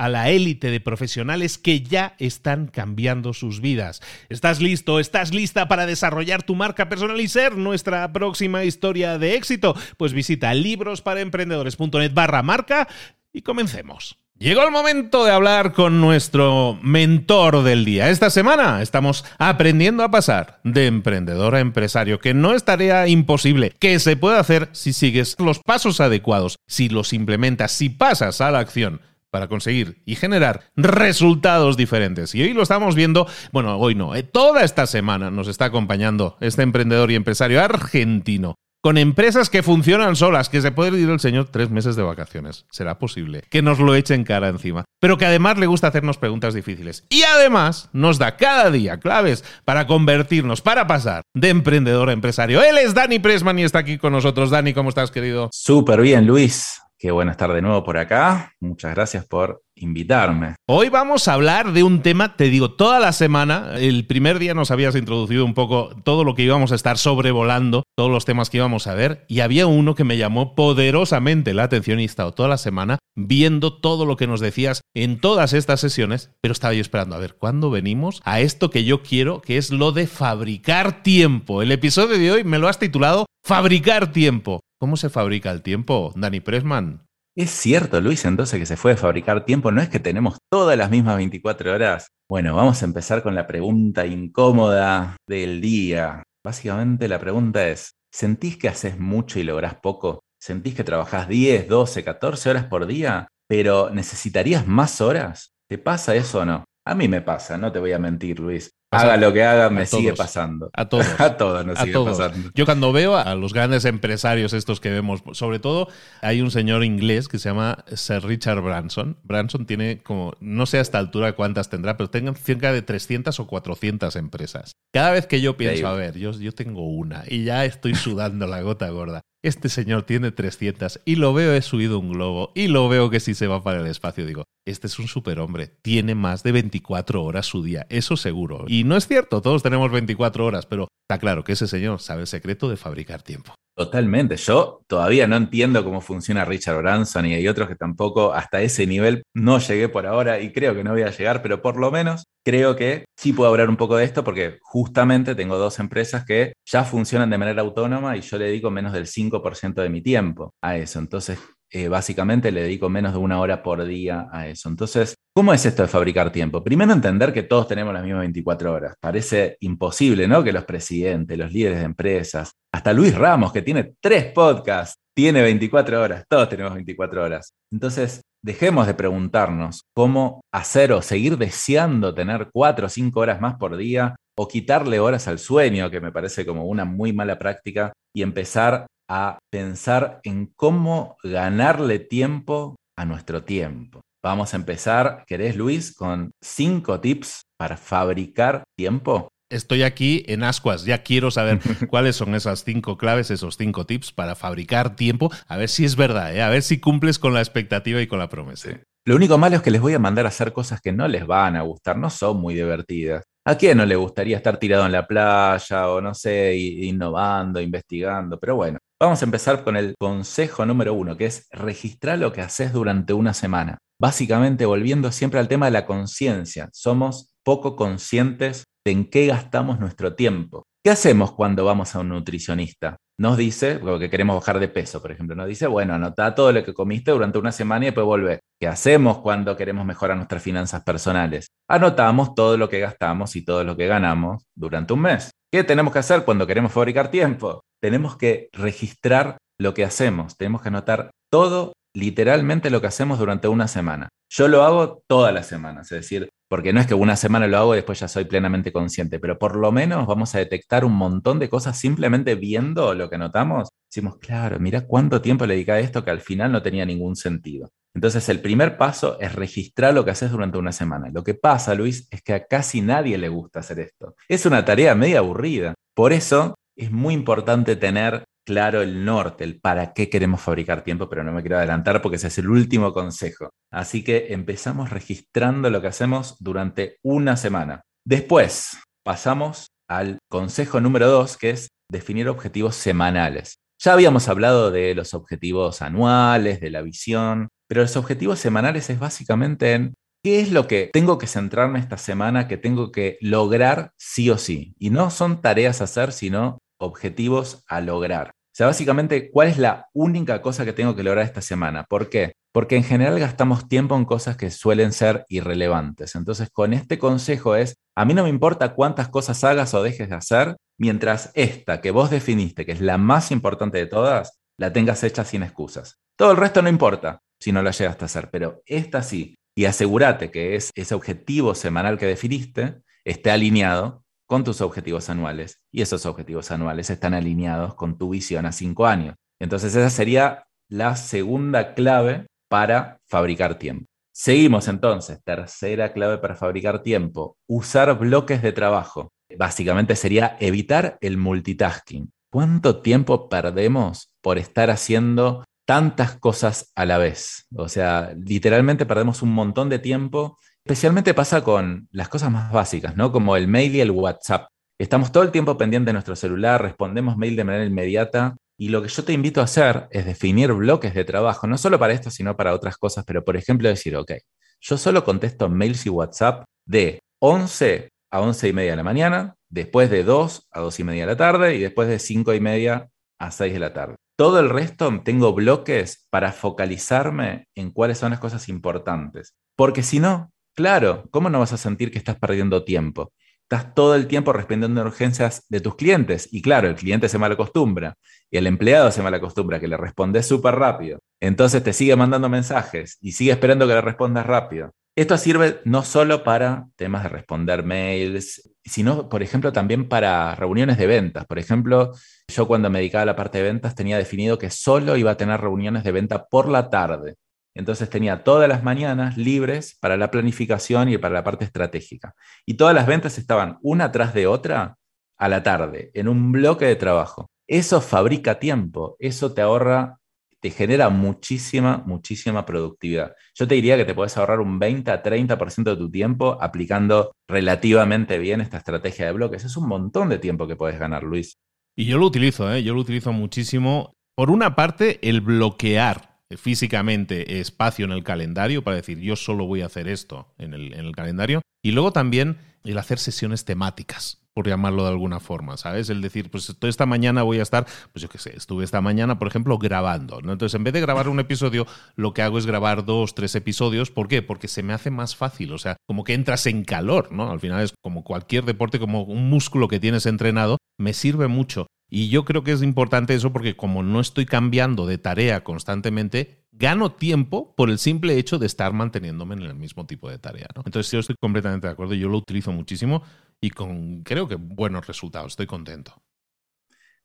a la élite de profesionales que ya están cambiando sus vidas. ¿Estás listo? ¿Estás lista para desarrollar tu marca personal y ser nuestra próxima historia de éxito? Pues visita librosparaemprendedores.net barra marca y comencemos. Llegó el momento de hablar con nuestro mentor del día. Esta semana estamos aprendiendo a pasar de emprendedor a empresario, que no es tarea imposible, que se puede hacer si sigues los pasos adecuados, si los implementas, si pasas a la acción para conseguir y generar resultados diferentes. Y hoy lo estamos viendo, bueno, hoy no, eh, toda esta semana nos está acompañando este emprendedor y empresario argentino. Con empresas que funcionan solas, que se puede ir el señor tres meses de vacaciones. Será posible que nos lo echen cara encima. Pero que además le gusta hacernos preguntas difíciles. Y además nos da cada día claves para convertirnos, para pasar de emprendedor a empresario. Él es Dani Pressman y está aquí con nosotros. Dani, ¿cómo estás, querido? Súper bien, Luis. Qué bueno estar de nuevo por acá. Muchas gracias por invitarme. Hoy vamos a hablar de un tema, te digo, toda la semana, el primer día nos habías introducido un poco todo lo que íbamos a estar sobrevolando, todos los temas que íbamos a ver, y había uno que me llamó poderosamente la atención y he estado toda la semana viendo todo lo que nos decías en todas estas sesiones, pero estaba yo esperando a ver cuándo venimos a esto que yo quiero, que es lo de fabricar tiempo. El episodio de hoy me lo has titulado Fabricar tiempo. ¿Cómo se fabrica el tiempo, Dani Pressman? Es cierto, Luis, entonces que se fue a fabricar tiempo, no es que tenemos todas las mismas 24 horas. Bueno, vamos a empezar con la pregunta incómoda del día. Básicamente la pregunta es, ¿sentís que haces mucho y lográs poco? ¿Sentís que trabajás 10, 12, 14 horas por día, pero necesitarías más horas? ¿Te pasa eso o no? A mí me pasa, no te voy a mentir, Luis. Haga lo que haga, me sigue pasando. A todos. a todos nos sigue pasando. Yo cuando veo a los grandes empresarios estos que vemos, sobre todo hay un señor inglés que se llama Sir Richard Branson. Branson tiene como, no sé a esta altura cuántas tendrá, pero tengan cerca de 300 o 400 empresas. Cada vez que yo pienso, a ver, yo, yo tengo una y ya estoy sudando la gota gorda. Este señor tiene 300 y lo veo he subido un globo y lo veo que si se va para el espacio digo, este es un superhombre, tiene más de 24 horas su día, eso seguro. Y no es cierto, todos tenemos 24 horas, pero está claro que ese señor sabe el secreto de fabricar tiempo. Totalmente. Yo todavía no entiendo cómo funciona Richard Branson y hay otros que tampoco hasta ese nivel no llegué por ahora y creo que no voy a llegar, pero por lo menos creo que sí puedo hablar un poco de esto porque justamente tengo dos empresas que ya funcionan de manera autónoma y yo le dedico menos del 5% de mi tiempo a eso. Entonces, eh, básicamente le dedico menos de una hora por día a eso. Entonces, ¿cómo es esto de fabricar tiempo? Primero entender que todos tenemos las mismas 24 horas. Parece imposible, ¿no? Que los presidentes, los líderes de empresas, hasta Luis Ramos, que tiene tres podcasts, tiene 24 horas. Todos tenemos 24 horas. Entonces, dejemos de preguntarnos cómo hacer o seguir deseando tener 4 o 5 horas más por día o quitarle horas al sueño, que me parece como una muy mala práctica, y empezar a pensar en cómo ganarle tiempo a nuestro tiempo. Vamos a empezar, ¿querés Luis, con cinco tips para fabricar tiempo? estoy aquí en ascuas, ya quiero saber cuáles son esas cinco claves, esos cinco tips para fabricar tiempo, a ver si es verdad, ¿eh? a ver si cumples con la expectativa y con la promesa. Lo único malo es que les voy a mandar a hacer cosas que no les van a gustar, no son muy divertidas. ¿A quién no le gustaría estar tirado en la playa o no sé, innovando, investigando? Pero bueno, vamos a empezar con el consejo número uno, que es registrar lo que haces durante una semana. Básicamente, volviendo siempre al tema de la conciencia, somos poco conscientes de en qué gastamos nuestro tiempo. ¿Qué hacemos cuando vamos a un nutricionista? Nos dice, porque queremos bajar de peso, por ejemplo, nos dice, bueno, anota todo lo que comiste durante una semana y después vuelve. ¿Qué hacemos cuando queremos mejorar nuestras finanzas personales? Anotamos todo lo que gastamos y todo lo que ganamos durante un mes. ¿Qué tenemos que hacer cuando queremos fabricar tiempo? Tenemos que registrar lo que hacemos, tenemos que anotar todo literalmente lo que hacemos durante una semana. Yo lo hago todas las semanas, es decir, porque no es que una semana lo hago y después ya soy plenamente consciente, pero por lo menos vamos a detectar un montón de cosas simplemente viendo lo que notamos. Decimos, claro, mira cuánto tiempo le dediqué a esto que al final no tenía ningún sentido. Entonces el primer paso es registrar lo que haces durante una semana. Lo que pasa, Luis, es que a casi nadie le gusta hacer esto. Es una tarea media aburrida. Por eso es muy importante tener claro el norte, el para qué queremos fabricar tiempo, pero no me quiero adelantar porque ese es el último consejo. Así que empezamos registrando lo que hacemos durante una semana. Después pasamos al consejo número dos, que es definir objetivos semanales. Ya habíamos hablado de los objetivos anuales, de la visión, pero los objetivos semanales es básicamente en qué es lo que tengo que centrarme esta semana, que tengo que lograr sí o sí. Y no son tareas a hacer, sino objetivos a lograr. O sea, básicamente, ¿cuál es la única cosa que tengo que lograr esta semana? ¿Por qué? Porque en general gastamos tiempo en cosas que suelen ser irrelevantes. Entonces, con este consejo es, a mí no me importa cuántas cosas hagas o dejes de hacer, mientras esta que vos definiste, que es la más importante de todas, la tengas hecha sin excusas. Todo el resto no importa si no la llegaste a hacer, pero esta sí. Y asegúrate que es ese objetivo semanal que definiste esté alineado con tus objetivos anuales y esos objetivos anuales están alineados con tu visión a cinco años. Entonces esa sería la segunda clave para fabricar tiempo. Seguimos entonces, tercera clave para fabricar tiempo, usar bloques de trabajo. Básicamente sería evitar el multitasking. ¿Cuánto tiempo perdemos por estar haciendo tantas cosas a la vez? O sea, literalmente perdemos un montón de tiempo Especialmente pasa con las cosas más básicas, ¿no? Como el mail y el WhatsApp. Estamos todo el tiempo pendientes de nuestro celular, respondemos mail de manera inmediata y lo que yo te invito a hacer es definir bloques de trabajo, no solo para esto, sino para otras cosas, pero por ejemplo decir, ok, yo solo contesto mails y WhatsApp de 11 a 11 y media de la mañana, después de 2 a 2 y media de la tarde y después de 5 y media a 6 de la tarde. Todo el resto tengo bloques para focalizarme en cuáles son las cosas importantes. Porque si no, Claro, ¿cómo no vas a sentir que estás perdiendo tiempo? Estás todo el tiempo respondiendo a urgencias de tus clientes y claro, el cliente se malacostumbra y el empleado se malacostumbra que le respondes súper rápido. Entonces te sigue mandando mensajes y sigue esperando que le respondas rápido. Esto sirve no solo para temas de responder mails, sino, por ejemplo, también para reuniones de ventas. Por ejemplo, yo cuando me dedicaba a la parte de ventas tenía definido que solo iba a tener reuniones de venta por la tarde. Entonces tenía todas las mañanas libres para la planificación y para la parte estratégica. Y todas las ventas estaban una tras de otra a la tarde, en un bloque de trabajo. Eso fabrica tiempo, eso te ahorra, te genera muchísima, muchísima productividad. Yo te diría que te puedes ahorrar un 20 a 30% de tu tiempo aplicando relativamente bien esta estrategia de bloques. Es un montón de tiempo que puedes ganar, Luis. Y yo lo utilizo, ¿eh? yo lo utilizo muchísimo. Por una parte, el bloquear físicamente espacio en el calendario para decir yo solo voy a hacer esto en el, en el calendario. Y luego también el hacer sesiones temáticas por llamarlo de alguna forma, ¿sabes? El decir, pues esta mañana voy a estar, pues yo qué sé, estuve esta mañana, por ejemplo, grabando, ¿no? Entonces, en vez de grabar un episodio, lo que hago es grabar dos, tres episodios. ¿Por qué? Porque se me hace más fácil, o sea, como que entras en calor, ¿no? Al final es como cualquier deporte, como un músculo que tienes entrenado, me sirve mucho. Y yo creo que es importante eso porque como no estoy cambiando de tarea constantemente, gano tiempo por el simple hecho de estar manteniéndome en el mismo tipo de tarea. ¿no? Entonces yo estoy completamente de acuerdo, yo lo utilizo muchísimo y con creo que buenos resultados, estoy contento.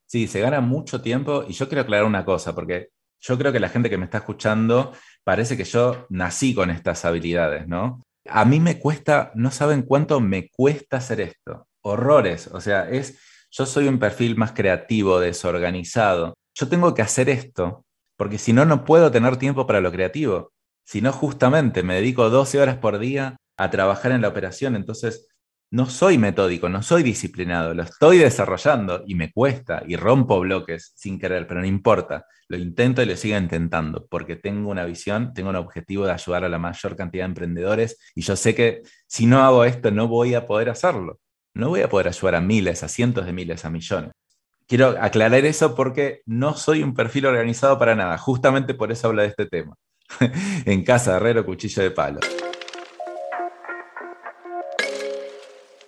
Sí, se gana mucho tiempo y yo quiero aclarar una cosa, porque yo creo que la gente que me está escuchando parece que yo nací con estas habilidades, ¿no? A mí me cuesta, no saben cuánto me cuesta hacer esto. horrores. O sea, es, yo soy un perfil más creativo, desorganizado. Yo tengo que hacer esto, porque si no, no puedo tener tiempo para lo creativo. Si no, justamente me dedico 12 horas por día a trabajar en la operación. Entonces, no soy metódico, no soy disciplinado, lo estoy desarrollando y me cuesta y rompo bloques sin querer, pero no importa, lo intento y lo sigo intentando porque tengo una visión, tengo un objetivo de ayudar a la mayor cantidad de emprendedores y yo sé que si no hago esto no voy a poder hacerlo, no voy a poder ayudar a miles, a cientos de miles, a millones. Quiero aclarar eso porque no soy un perfil organizado para nada, justamente por eso hablo de este tema. en casa, herrero, cuchillo de palo.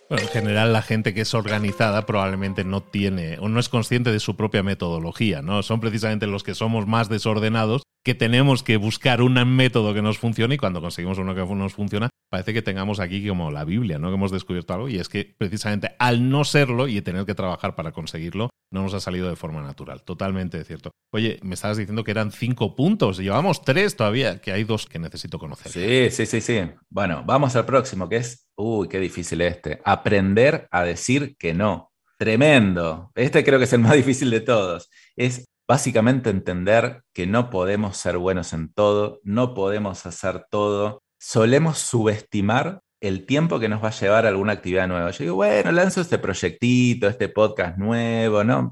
Bueno, en general la gente que es organizada probablemente no tiene o no es consciente de su propia metodología, ¿no? Son precisamente los que somos más desordenados que tenemos que buscar un método que nos funcione y cuando conseguimos uno que nos funciona, parece que tengamos aquí como la Biblia, ¿no? Que hemos descubierto algo y es que precisamente al no serlo y tener que trabajar para conseguirlo, no nos ha salido de forma natural. Totalmente cierto. Oye, me estabas diciendo que eran cinco puntos, llevamos tres todavía, que hay dos que necesito conocer. Sí, sí, sí, sí. Bueno, vamos al próximo, que es, uy, qué difícil este, aprender a decir que no. Tremendo. Este creo que es el más difícil de todos. Es Básicamente entender que no podemos ser buenos en todo, no podemos hacer todo. Solemos subestimar el tiempo que nos va a llevar alguna actividad nueva. Yo digo, bueno, lanzo este proyectito, este podcast nuevo, ¿no?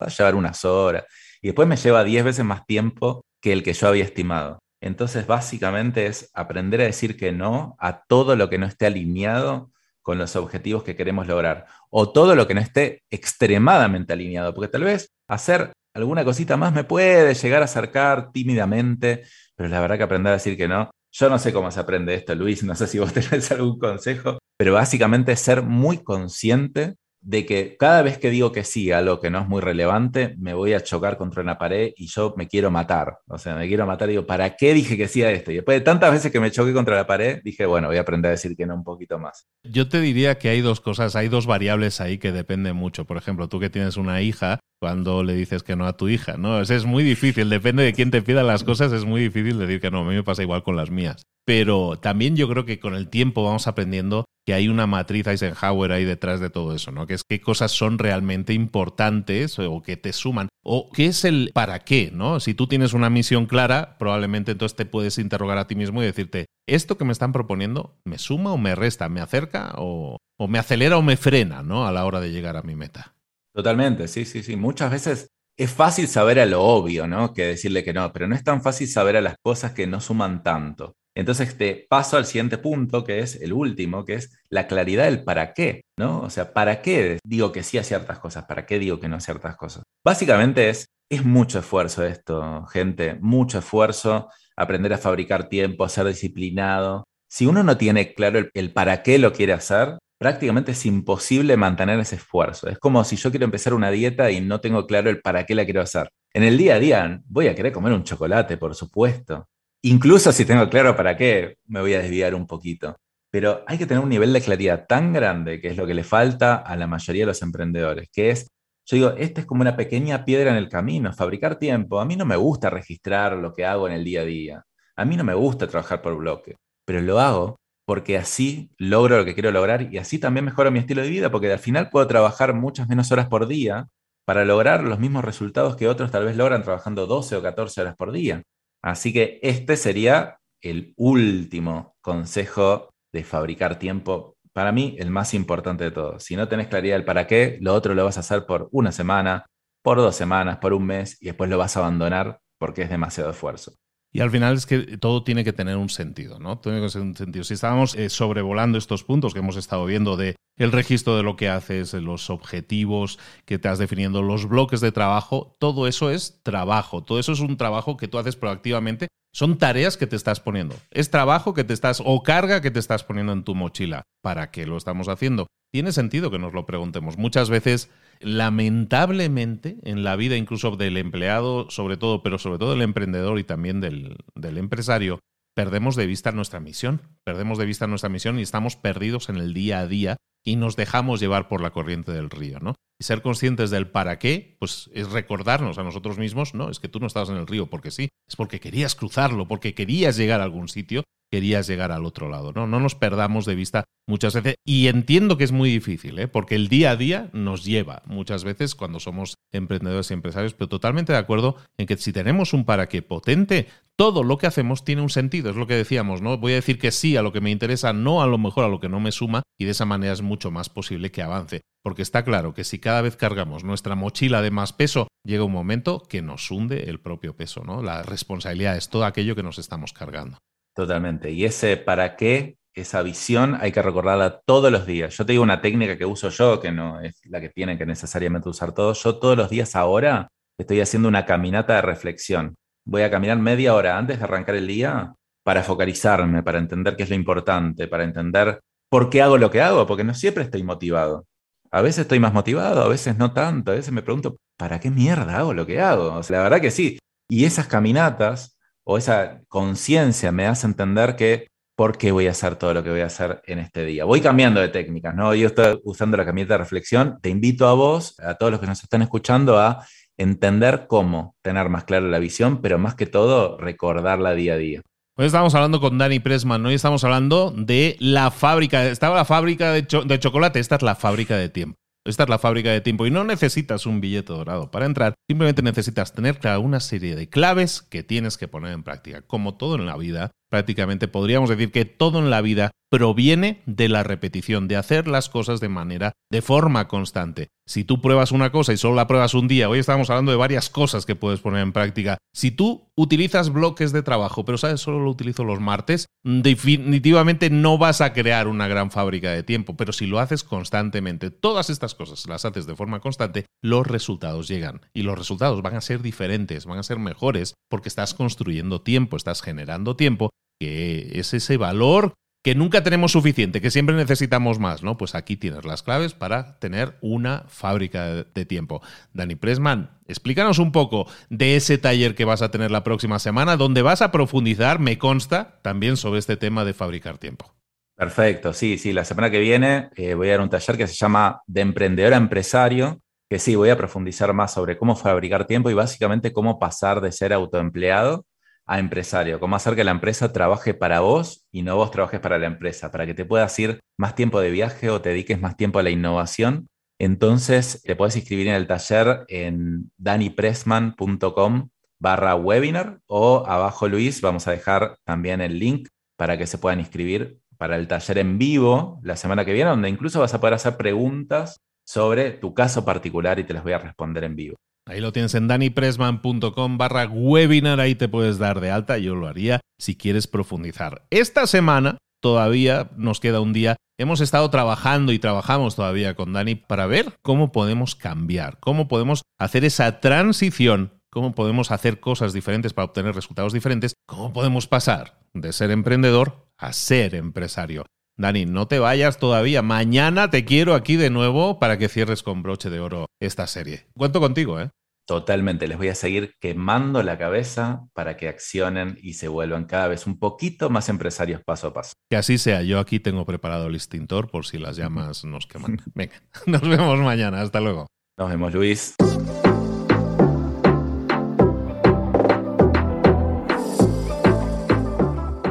Va a llevar unas horas. Y después me lleva 10 veces más tiempo que el que yo había estimado. Entonces, básicamente es aprender a decir que no a todo lo que no esté alineado con los objetivos que queremos lograr. O todo lo que no esté extremadamente alineado. Porque tal vez hacer alguna cosita más me puede llegar a acercar tímidamente, pero la verdad que aprender a decir que no. Yo no sé cómo se aprende esto, Luis, no sé si vos tenés algún consejo, pero básicamente ser muy consciente de que cada vez que digo que sí a algo que no es muy relevante, me voy a chocar contra una pared y yo me quiero matar. O sea, me quiero matar y digo, ¿para qué dije que sí a esto? Y después de tantas veces que me choqué contra la pared, dije, bueno, voy a aprender a decir que no un poquito más. Yo te diría que hay dos cosas, hay dos variables ahí que dependen mucho. Por ejemplo, tú que tienes una hija, cuando le dices que no a tu hija, ¿no? Es muy difícil, depende de quién te pida las cosas, es muy difícil decir que no. A mí me pasa igual con las mías. Pero también yo creo que con el tiempo vamos aprendiendo que hay una matriz Eisenhower ahí detrás de todo eso, ¿no? Que es qué cosas son realmente importantes o que te suman. O qué es el para qué, ¿no? Si tú tienes una misión clara, probablemente entonces te puedes interrogar a ti mismo y decirte, ¿esto que me están proponiendo me suma o me resta? ¿Me acerca o, o me acelera o me frena, ¿no? A la hora de llegar a mi meta. Totalmente, sí, sí, sí. Muchas veces es fácil saber a lo obvio, ¿no? Que decirle que no, pero no es tan fácil saber a las cosas que no suman tanto. Entonces te paso al siguiente punto, que es el último, que es la claridad del para qué, ¿no? O sea, ¿para qué digo que sí a ciertas cosas? ¿Para qué digo que no a ciertas cosas? Básicamente es, es mucho esfuerzo esto, gente, mucho esfuerzo, aprender a fabricar tiempo, ser disciplinado. Si uno no tiene claro el para qué lo quiere hacer, prácticamente es imposible mantener ese esfuerzo. Es como si yo quiero empezar una dieta y no tengo claro el para qué la quiero hacer. En el día a día voy a querer comer un chocolate, por supuesto, Incluso si tengo claro para qué, me voy a desviar un poquito. Pero hay que tener un nivel de claridad tan grande, que es lo que le falta a la mayoría de los emprendedores, que es, yo digo, esta es como una pequeña piedra en el camino, fabricar tiempo. A mí no me gusta registrar lo que hago en el día a día. A mí no me gusta trabajar por bloque, pero lo hago porque así logro lo que quiero lograr y así también mejoro mi estilo de vida, porque al final puedo trabajar muchas menos horas por día para lograr los mismos resultados que otros tal vez logran trabajando 12 o 14 horas por día. Así que este sería el último consejo de fabricar tiempo. Para mí, el más importante de todo. Si no tenés claridad del para qué, lo otro lo vas a hacer por una semana, por dos semanas, por un mes y después lo vas a abandonar porque es demasiado esfuerzo. Y al final es que todo tiene que tener un sentido, ¿no? Tiene que tener un sentido. Si estábamos eh, sobrevolando estos puntos que hemos estado viendo de el registro de lo que haces, los objetivos que te has definiendo, los bloques de trabajo, todo eso es trabajo, todo eso es un trabajo que tú haces proactivamente, son tareas que te estás poniendo, es trabajo que te estás o carga que te estás poniendo en tu mochila. ¿Para qué lo estamos haciendo? Tiene sentido que nos lo preguntemos. Muchas veces, lamentablemente, en la vida incluso del empleado, sobre todo, pero sobre todo del emprendedor y también del, del empresario, perdemos de vista nuestra misión, perdemos de vista nuestra misión y estamos perdidos en el día a día y nos dejamos llevar por la corriente del río, ¿no? Y ser conscientes del para qué, pues es recordarnos a nosotros mismos, no, es que tú no estabas en el río porque sí, es porque querías cruzarlo, porque querías llegar a algún sitio querías llegar al otro lado. No, no nos perdamos de vista muchas veces. Y entiendo que es muy difícil, ¿eh? porque el día a día nos lleva muchas veces cuando somos emprendedores y empresarios, pero totalmente de acuerdo en que si tenemos un para qué potente, todo lo que hacemos tiene un sentido, es lo que decíamos, ¿no? Voy a decir que sí a lo que me interesa, no a lo mejor a lo que no me suma, y de esa manera es mucho más posible que avance. Porque está claro que si cada vez cargamos nuestra mochila de más peso, llega un momento que nos hunde el propio peso, ¿no? La responsabilidad es todo aquello que nos estamos cargando. Totalmente. Y ese para qué, esa visión, hay que recordarla todos los días. Yo te digo una técnica que uso yo, que no es la que tienen que necesariamente usar todos. Yo todos los días ahora estoy haciendo una caminata de reflexión. Voy a caminar media hora antes de arrancar el día para focalizarme, para entender qué es lo importante, para entender por qué hago lo que hago, porque no siempre estoy motivado. A veces estoy más motivado, a veces no tanto, a veces me pregunto, ¿para qué mierda hago lo que hago? la verdad que sí. Y esas caminatas o esa conciencia me hace entender que por qué voy a hacer todo lo que voy a hacer en este día. Voy cambiando de técnicas, ¿no? Yo estoy usando la camioneta de reflexión. Te invito a vos, a todos los que nos están escuchando, a entender cómo tener más clara la visión, pero más que todo, recordarla día a día. Hoy estamos hablando con Dani Pressman, hoy estamos hablando de la fábrica, estaba la fábrica de, de chocolate, esta es la fábrica de tiempo. Esta es la fábrica de tiempo y no necesitas un billete dorado para entrar, simplemente necesitas tener una serie de claves que tienes que poner en práctica. Como todo en la vida, prácticamente podríamos decir que todo en la vida proviene de la repetición, de hacer las cosas de manera, de forma constante. Si tú pruebas una cosa y solo la pruebas un día, hoy estamos hablando de varias cosas que puedes poner en práctica. Si tú utilizas bloques de trabajo, pero sabes, solo lo utilizo los martes, definitivamente no vas a crear una gran fábrica de tiempo, pero si lo haces constantemente, todas estas cosas las haces de forma constante, los resultados llegan. Y los resultados van a ser diferentes, van a ser mejores, porque estás construyendo tiempo, estás generando tiempo, que es ese valor que nunca tenemos suficiente, que siempre necesitamos más, ¿no? Pues aquí tienes las claves para tener una fábrica de tiempo. Dani Pressman, explícanos un poco de ese taller que vas a tener la próxima semana, donde vas a profundizar, me consta, también sobre este tema de fabricar tiempo. Perfecto, sí, sí, la semana que viene eh, voy a dar un taller que se llama De emprendedor a empresario, que sí, voy a profundizar más sobre cómo fabricar tiempo y básicamente cómo pasar de ser autoempleado a empresario, cómo hacer que la empresa trabaje para vos y no vos trabajes para la empresa, para que te puedas ir más tiempo de viaje o te dediques más tiempo a la innovación. Entonces, te puedes inscribir en el taller en danipressman.com barra webinar o abajo, Luis, vamos a dejar también el link para que se puedan inscribir para el taller en vivo la semana que viene, donde incluso vas a poder hacer preguntas sobre tu caso particular y te las voy a responder en vivo. Ahí lo tienes en danipressman.com barra webinar, ahí te puedes dar de alta, yo lo haría si quieres profundizar. Esta semana todavía nos queda un día. Hemos estado trabajando y trabajamos todavía con Dani para ver cómo podemos cambiar, cómo podemos hacer esa transición, cómo podemos hacer cosas diferentes para obtener resultados diferentes, cómo podemos pasar de ser emprendedor a ser empresario. Dani, no te vayas todavía. Mañana te quiero aquí de nuevo para que cierres con broche de oro esta serie. Cuento contigo, ¿eh? Totalmente, les voy a seguir quemando la cabeza para que accionen y se vuelvan cada vez un poquito más empresarios paso a paso. Que así sea, yo aquí tengo preparado el extintor por si las llamas nos queman. Venga, nos vemos mañana, hasta luego. Nos vemos, Luis.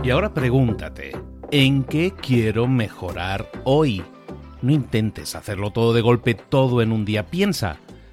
Y ahora pregúntate, ¿en qué quiero mejorar hoy? No intentes hacerlo todo de golpe, todo en un día. Piensa.